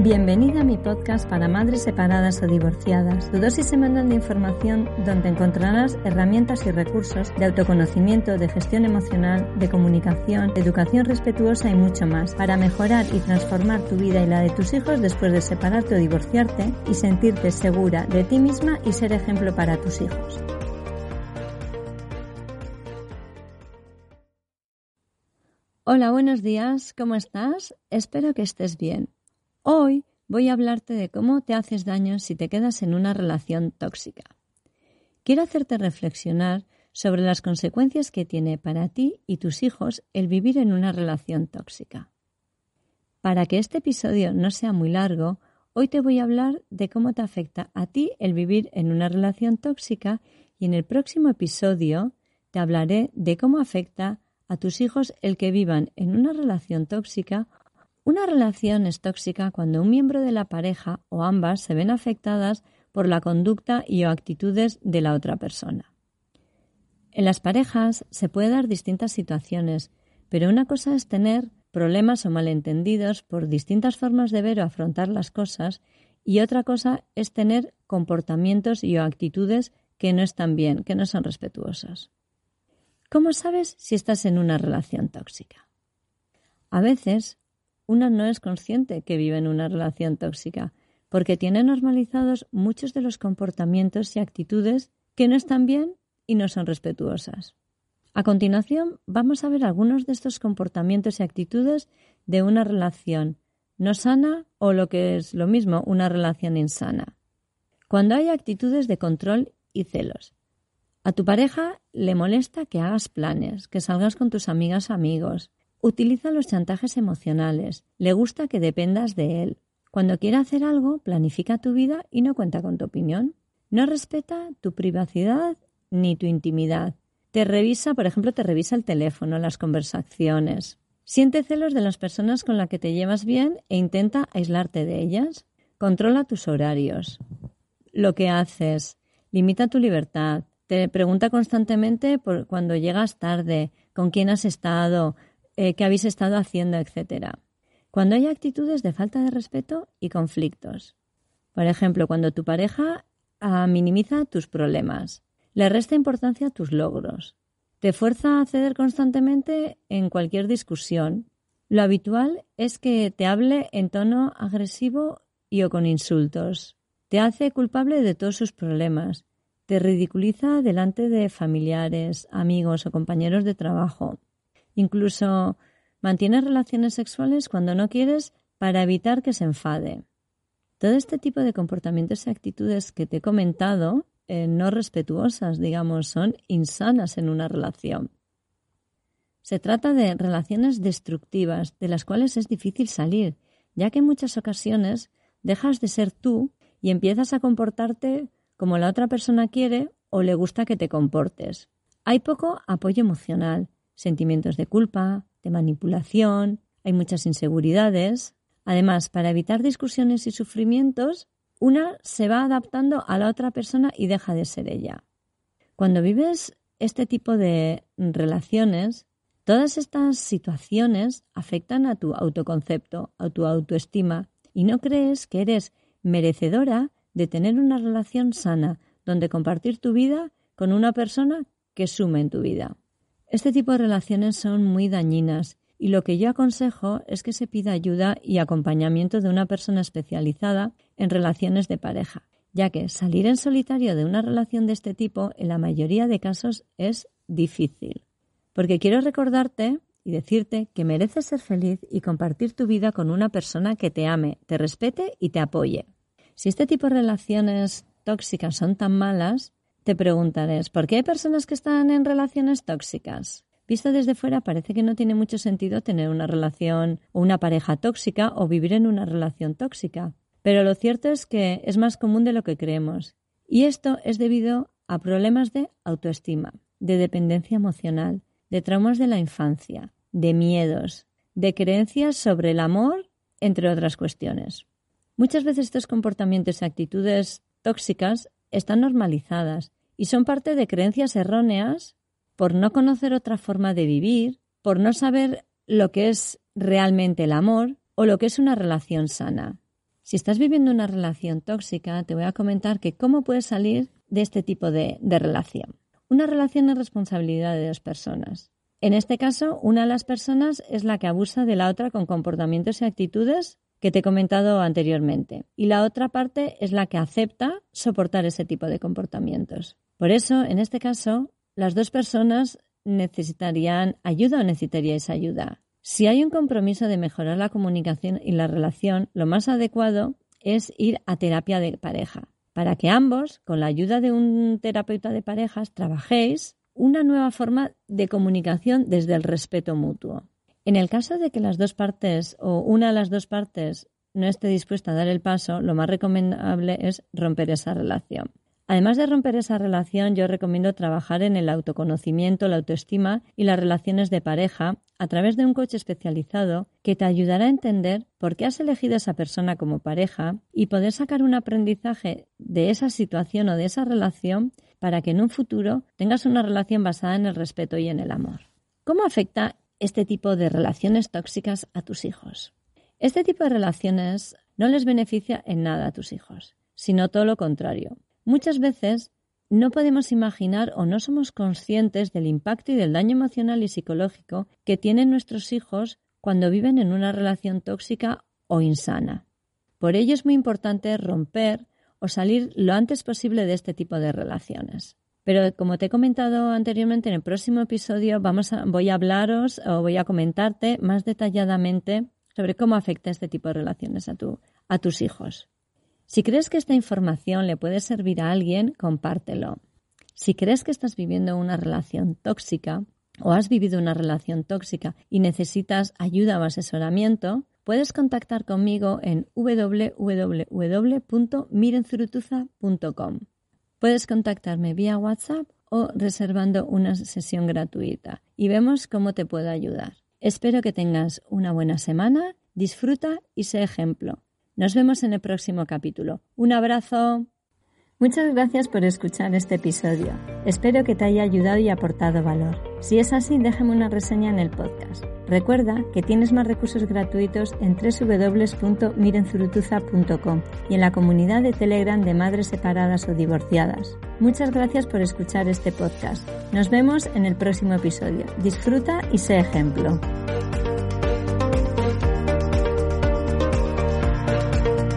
Bienvenida a mi podcast para madres separadas o divorciadas, tu dosis semanal de información donde encontrarás herramientas y recursos de autoconocimiento, de gestión emocional, de comunicación, de educación respetuosa y mucho más para mejorar y transformar tu vida y la de tus hijos después de separarte o divorciarte y sentirte segura de ti misma y ser ejemplo para tus hijos. Hola, buenos días, ¿cómo estás? Espero que estés bien. Hoy voy a hablarte de cómo te haces daño si te quedas en una relación tóxica. Quiero hacerte reflexionar sobre las consecuencias que tiene para ti y tus hijos el vivir en una relación tóxica. Para que este episodio no sea muy largo, hoy te voy a hablar de cómo te afecta a ti el vivir en una relación tóxica y en el próximo episodio te hablaré de cómo afecta a tus hijos el que vivan en una relación tóxica una relación es tóxica cuando un miembro de la pareja o ambas se ven afectadas por la conducta y o actitudes de la otra persona. En las parejas se puede dar distintas situaciones, pero una cosa es tener problemas o malentendidos por distintas formas de ver o afrontar las cosas y otra cosa es tener comportamientos y o actitudes que no están bien, que no son respetuosas. ¿Cómo sabes si estás en una relación tóxica? A veces una no es consciente que vive en una relación tóxica, porque tiene normalizados muchos de los comportamientos y actitudes que no están bien y no son respetuosas. A continuación, vamos a ver algunos de estos comportamientos y actitudes de una relación no sana o lo que es lo mismo, una relación insana. Cuando hay actitudes de control y celos. A tu pareja le molesta que hagas planes, que salgas con tus amigas amigos, Utiliza los chantajes emocionales. Le gusta que dependas de él. Cuando quiere hacer algo, planifica tu vida y no cuenta con tu opinión. No respeta tu privacidad ni tu intimidad. Te revisa, por ejemplo, te revisa el teléfono, las conversaciones. Siente celos de las personas con las que te llevas bien e intenta aislarte de ellas. Controla tus horarios. Lo que haces. Limita tu libertad. Te pregunta constantemente por cuando llegas tarde, con quién has estado, eh, qué habéis estado haciendo, etcétera. Cuando hay actitudes de falta de respeto y conflictos. Por ejemplo, cuando tu pareja ah, minimiza tus problemas, le resta importancia a tus logros, te fuerza a ceder constantemente en cualquier discusión. Lo habitual es que te hable en tono agresivo y o con insultos. Te hace culpable de todos sus problemas. Te ridiculiza delante de familiares, amigos o compañeros de trabajo. Incluso mantienes relaciones sexuales cuando no quieres para evitar que se enfade. Todo este tipo de comportamientos y actitudes que te he comentado, eh, no respetuosas, digamos, son insanas en una relación. Se trata de relaciones destructivas de las cuales es difícil salir, ya que en muchas ocasiones dejas de ser tú y empiezas a comportarte como la otra persona quiere o le gusta que te comportes. Hay poco apoyo emocional, sentimientos de culpa, de manipulación, hay muchas inseguridades. Además, para evitar discusiones y sufrimientos, una se va adaptando a la otra persona y deja de ser ella. Cuando vives este tipo de relaciones, todas estas situaciones afectan a tu autoconcepto, a tu autoestima, y no crees que eres merecedora de tener una relación sana donde compartir tu vida con una persona que sume en tu vida. Este tipo de relaciones son muy dañinas y lo que yo aconsejo es que se pida ayuda y acompañamiento de una persona especializada en relaciones de pareja, ya que salir en solitario de una relación de este tipo en la mayoría de casos es difícil. Porque quiero recordarte y decirte que mereces ser feliz y compartir tu vida con una persona que te ame, te respete y te apoye. Si este tipo de relaciones tóxicas son tan malas, te preguntarás, ¿por qué hay personas que están en relaciones tóxicas? Visto desde fuera parece que no tiene mucho sentido tener una relación o una pareja tóxica o vivir en una relación tóxica. Pero lo cierto es que es más común de lo que creemos. Y esto es debido a problemas de autoestima, de dependencia emocional, de traumas de la infancia, de miedos, de creencias sobre el amor, entre otras cuestiones. Muchas veces estos comportamientos y actitudes tóxicas están normalizadas y son parte de creencias erróneas por no conocer otra forma de vivir, por no saber lo que es realmente el amor o lo que es una relación sana. Si estás viviendo una relación tóxica, te voy a comentar que cómo puedes salir de este tipo de, de relación. Una relación es responsabilidad de dos personas. En este caso, una de las personas es la que abusa de la otra con comportamientos y actitudes que te he comentado anteriormente. Y la otra parte es la que acepta soportar ese tipo de comportamientos. Por eso, en este caso, las dos personas necesitarían ayuda o necesitaríais ayuda. Si hay un compromiso de mejorar la comunicación y la relación, lo más adecuado es ir a terapia de pareja, para que ambos, con la ayuda de un terapeuta de parejas, trabajéis una nueva forma de comunicación desde el respeto mutuo. En el caso de que las dos partes o una de las dos partes no esté dispuesta a dar el paso, lo más recomendable es romper esa relación. Además de romper esa relación, yo recomiendo trabajar en el autoconocimiento, la autoestima y las relaciones de pareja a través de un coche especializado que te ayudará a entender por qué has elegido a esa persona como pareja y poder sacar un aprendizaje de esa situación o de esa relación para que en un futuro tengas una relación basada en el respeto y en el amor. ¿Cómo afecta este tipo de relaciones tóxicas a tus hijos? Este tipo de relaciones no les beneficia en nada a tus hijos, sino todo lo contrario. Muchas veces no podemos imaginar o no somos conscientes del impacto y del daño emocional y psicológico que tienen nuestros hijos cuando viven en una relación tóxica o insana. Por ello es muy importante romper o salir lo antes posible de este tipo de relaciones. Pero como te he comentado anteriormente, en el próximo episodio vamos a, voy a hablaros o voy a comentarte más detalladamente sobre cómo afecta este tipo de relaciones a, tu, a tus hijos. Si crees que esta información le puede servir a alguien, compártelo. Si crees que estás viviendo una relación tóxica o has vivido una relación tóxica y necesitas ayuda o asesoramiento, puedes contactar conmigo en www.mirenzurutuza.com. Puedes contactarme vía WhatsApp o reservando una sesión gratuita y vemos cómo te puedo ayudar. Espero que tengas una buena semana, disfruta y sé ejemplo. Nos vemos en el próximo capítulo. Un abrazo. Muchas gracias por escuchar este episodio. Espero que te haya ayudado y aportado valor. Si es así, déjame una reseña en el podcast. Recuerda que tienes más recursos gratuitos en www.mirenzurutuza.com y en la comunidad de Telegram de madres separadas o divorciadas. Muchas gracias por escuchar este podcast. Nos vemos en el próximo episodio. Disfruta y sé ejemplo.